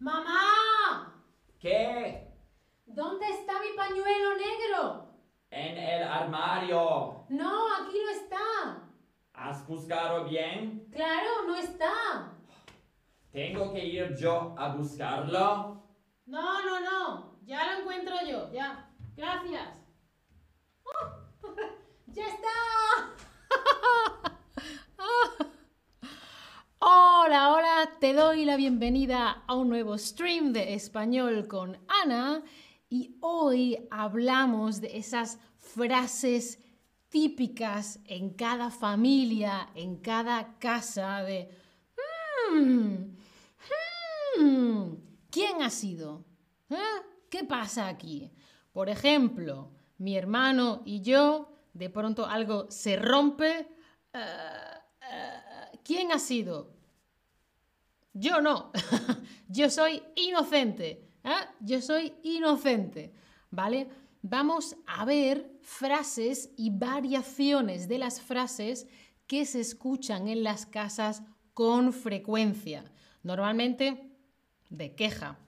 ¡Mamá! ¿Qué? ¿Dónde está mi pañuelo negro? En el armario. No, aquí no está. ¿Has buscado bien? Claro, no está. ¿Tengo que ir yo a buscarlo? No, no, no. Ya lo encuentro yo, ya. Gracias. ¡Oh! ¡Ya está! Hola, hola, te doy la bienvenida a un nuevo stream de español con Ana y hoy hablamos de esas frases típicas en cada familia, en cada casa de "Hmm, hmm, ¿quién ha sido? ¿Eh? ¿Qué pasa aquí? Por ejemplo, mi hermano y yo, de pronto algo se rompe. eh, eh, ¿Quién ha sido? Yo no. Yo soy inocente. ¿eh? Yo soy inocente. ¿Vale? Vamos a ver frases y variaciones de las frases que se escuchan en las casas con frecuencia. Normalmente de queja.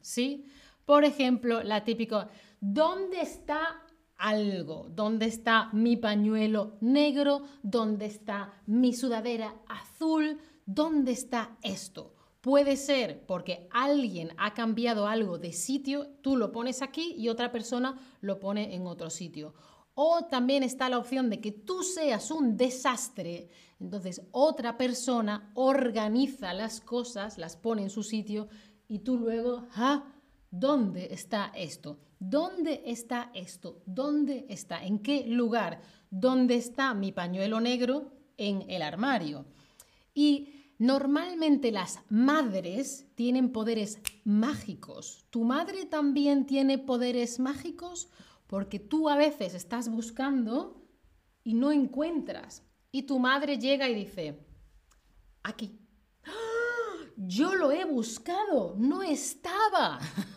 ¿Sí? Por ejemplo, la típica, ¿dónde está algo? ¿Dónde está mi pañuelo negro? ¿Dónde está mi sudadera azul? ¿Dónde está esto? Puede ser porque alguien ha cambiado algo de sitio, tú lo pones aquí y otra persona lo pone en otro sitio. O también está la opción de que tú seas un desastre, entonces otra persona organiza las cosas, las pone en su sitio y tú luego, ¿ah? ¿Dónde está esto? ¿Dónde está esto? ¿Dónde está? ¿En qué lugar? ¿Dónde está mi pañuelo negro? En el armario. Y normalmente las madres tienen poderes mágicos. ¿Tu madre también tiene poderes mágicos? Porque tú a veces estás buscando y no encuentras. Y tu madre llega y dice, aquí. ¡Ah! Yo lo he buscado, no estaba.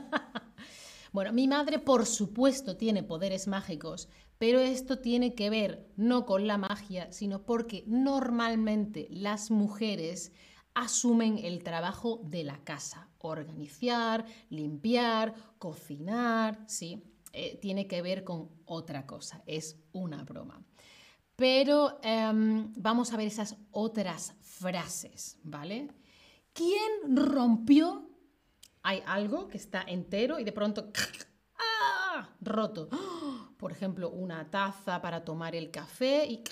bueno, mi madre por supuesto tiene poderes mágicos, pero esto tiene que ver no con la magia, sino porque normalmente las mujeres asumen el trabajo de la casa, organizar, limpiar, cocinar, ¿sí? Eh, tiene que ver con otra cosa, es una broma. Pero em, vamos a ver esas otras frases, ¿vale? ¿Quién rompió? Hay algo que está entero y de pronto ¡ah! roto. Por ejemplo, una taza para tomar el café y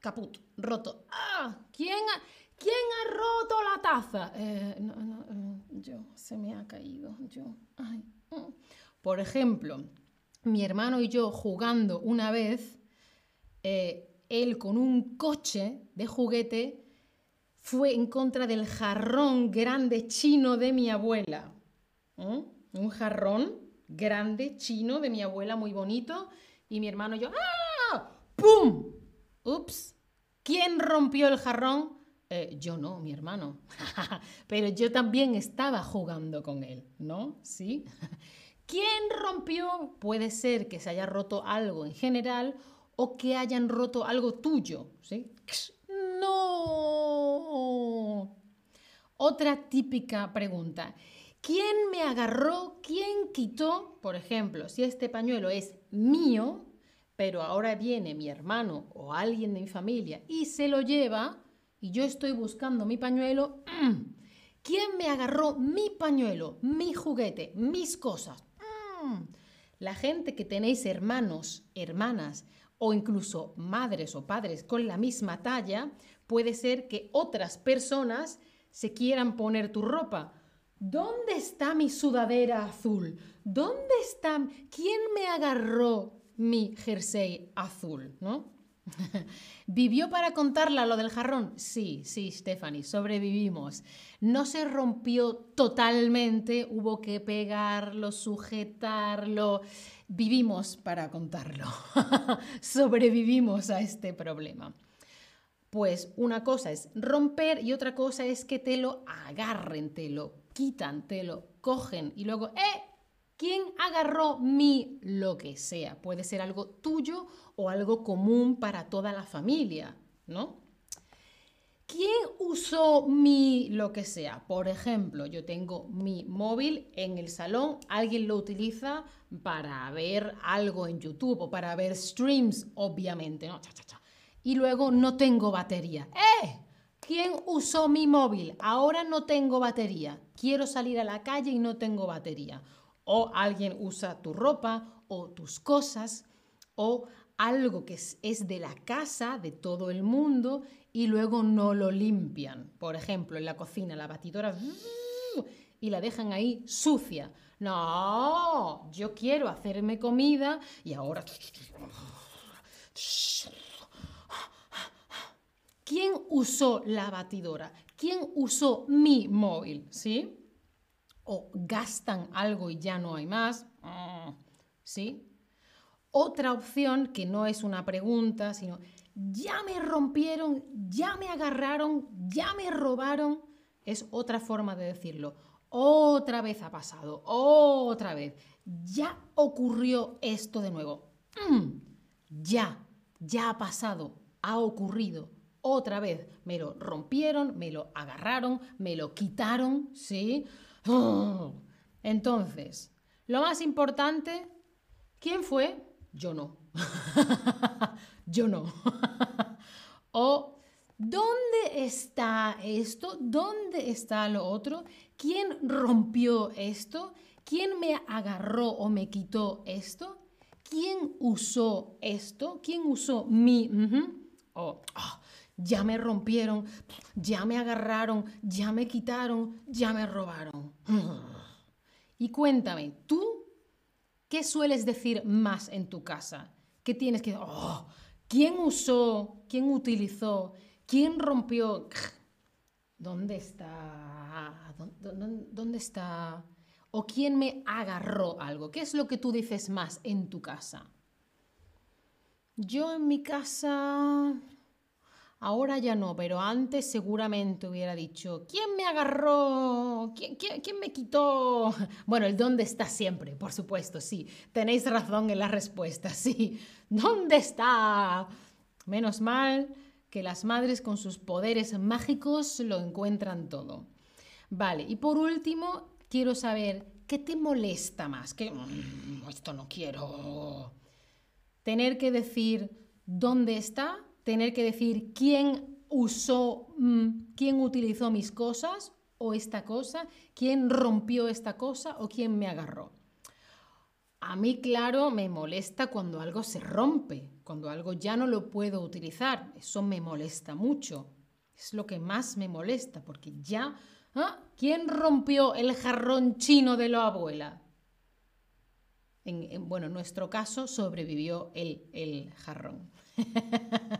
caput, roto. ¡Ah! ¿Quién ha, ¿Quién ha roto la taza? Eh, no, no, eh, yo, se me ha caído. Yo, mm. Por ejemplo, mi hermano y yo jugando una vez, eh, él con un coche de juguete fue en contra del jarrón grande chino de mi abuela. ¿Mm? Un jarrón grande chino de mi abuela, muy bonito. Y mi hermano yo, ¡ah! ¡Pum! Ups. ¿Quién rompió el jarrón? Eh, yo no, mi hermano. Pero yo también estaba jugando con él, ¿no? ¿Sí? ¿Quién rompió? Puede ser que se haya roto algo en general o que hayan roto algo tuyo, ¿sí? No. Otra típica pregunta. ¿Quién me agarró? ¿Quién quitó? Por ejemplo, si este pañuelo es mío, pero ahora viene mi hermano o alguien de mi familia y se lo lleva y yo estoy buscando mi pañuelo, mm, ¿quién me agarró mi pañuelo, mi juguete, mis cosas? Mm. La gente que tenéis hermanos, hermanas o incluso madres o padres con la misma talla, puede ser que otras personas se quieran poner tu ropa. ¿Dónde está mi sudadera azul? ¿Dónde está? ¿Quién me agarró mi jersey azul? ¿No? ¿Vivió para contarla lo del jarrón? Sí, sí, Stephanie, sobrevivimos. No se rompió totalmente, hubo que pegarlo, sujetarlo. Vivimos para contarlo. Sobrevivimos a este problema. Pues una cosa es romper y otra cosa es que te lo agarren, te lo quitan, te lo cogen y luego, ¡eh! ¿Quién agarró mi lo que sea? Puede ser algo tuyo o algo común para toda la familia, ¿no? ¿Quién usó mi lo que sea? Por ejemplo, yo tengo mi móvil en el salón, alguien lo utiliza para ver algo en YouTube o para ver streams, obviamente, ¿no? Y luego no tengo batería. ¡Eh! ¿Quién usó mi móvil? Ahora no tengo batería. Quiero salir a la calle y no tengo batería. O alguien usa tu ropa o tus cosas o algo que es, de la casa, de todo el mundo, y luego no lo limpian. Por ejemplo, en la cocina, la batidora y la dejan ahí sucia. No, yo quiero hacerme comida y ahora... ¿Quién usó la batidora? ¿Quién usó mi móvil? ¿Sí? O gastan algo y ya no hay más. Mm, ¿Sí? Otra opción, que no es una pregunta, sino ya me rompieron, ya me agarraron, ya me robaron, es otra forma de decirlo. Otra vez ha pasado, otra vez. Ya ocurrió esto de nuevo. Mm, ya, ya ha pasado, ha ocurrido. Otra vez me lo rompieron, me lo agarraron, me lo quitaron, ¿sí? Entonces, lo más importante, ¿quién fue? yo no. yo no. o, ¿dónde está esto? ¿Dónde está lo otro? ¿Quién rompió esto? ¿Quién me agarró o me quitó esto? ¿Quién usó esto? ¿Quién usó mi? O, ah, ya me rompieron, ya me agarraron, ya me quitaron, ya me robaron. Y cuéntame, ¿tú ¿Qué sueles decir más en tu casa? ¿Qué tienes que... Oh, ¿Quién usó? ¿Quién utilizó? ¿Quién rompió? ¿Dónde está? ¿Dónde, está? ¿O quién me agarró algo? ¿Qué es lo que tú dices más en tu casa? Yo en mi casa... Ahora ya no, pero antes seguramente hubiera dicho, ¿quién me agarró? ¿Quién, me quitó? Bueno, el dónde está siempre, por supuesto, sí. Tenéis razón en la respuesta, sí. ¿Dónde está? Menos mal que las madres con sus poderes mágicos lo encuentran todo. Vale, y por último, quiero saber, ¿qué te molesta más? Que mm, esto no quiero. Tener que decir, ¿dónde está? Tener que decir quién usó, mm, quién utilizó mis cosas o esta cosa, quién rompió esta cosa o quién me agarró. A mí, claro, me molesta cuando algo se rompe, cuando algo ya no lo puedo utilizar. Eso me molesta mucho. Es lo que más me molesta, porque ya... ¿ah? ¿Quién rompió el jarrón chino de la abuela? En, bueno, en nuestro caso sobrevivió el, el jarrón.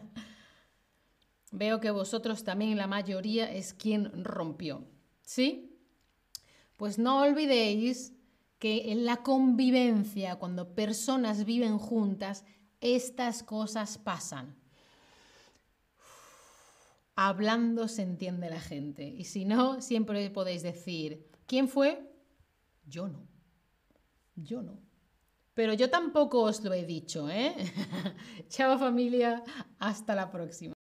Veo que vosotros también la mayoría es quien rompió. ¿Sí? Pues no olvidéis que en la convivencia, cuando personas viven juntas, estas cosas pasan. Hablando se entiende la gente. Y si no, siempre podéis decir, ¿quién fue? Yo no. Yo no. Pero yo tampoco os lo he dicho, ¿eh? Chao familia, hasta la próxima.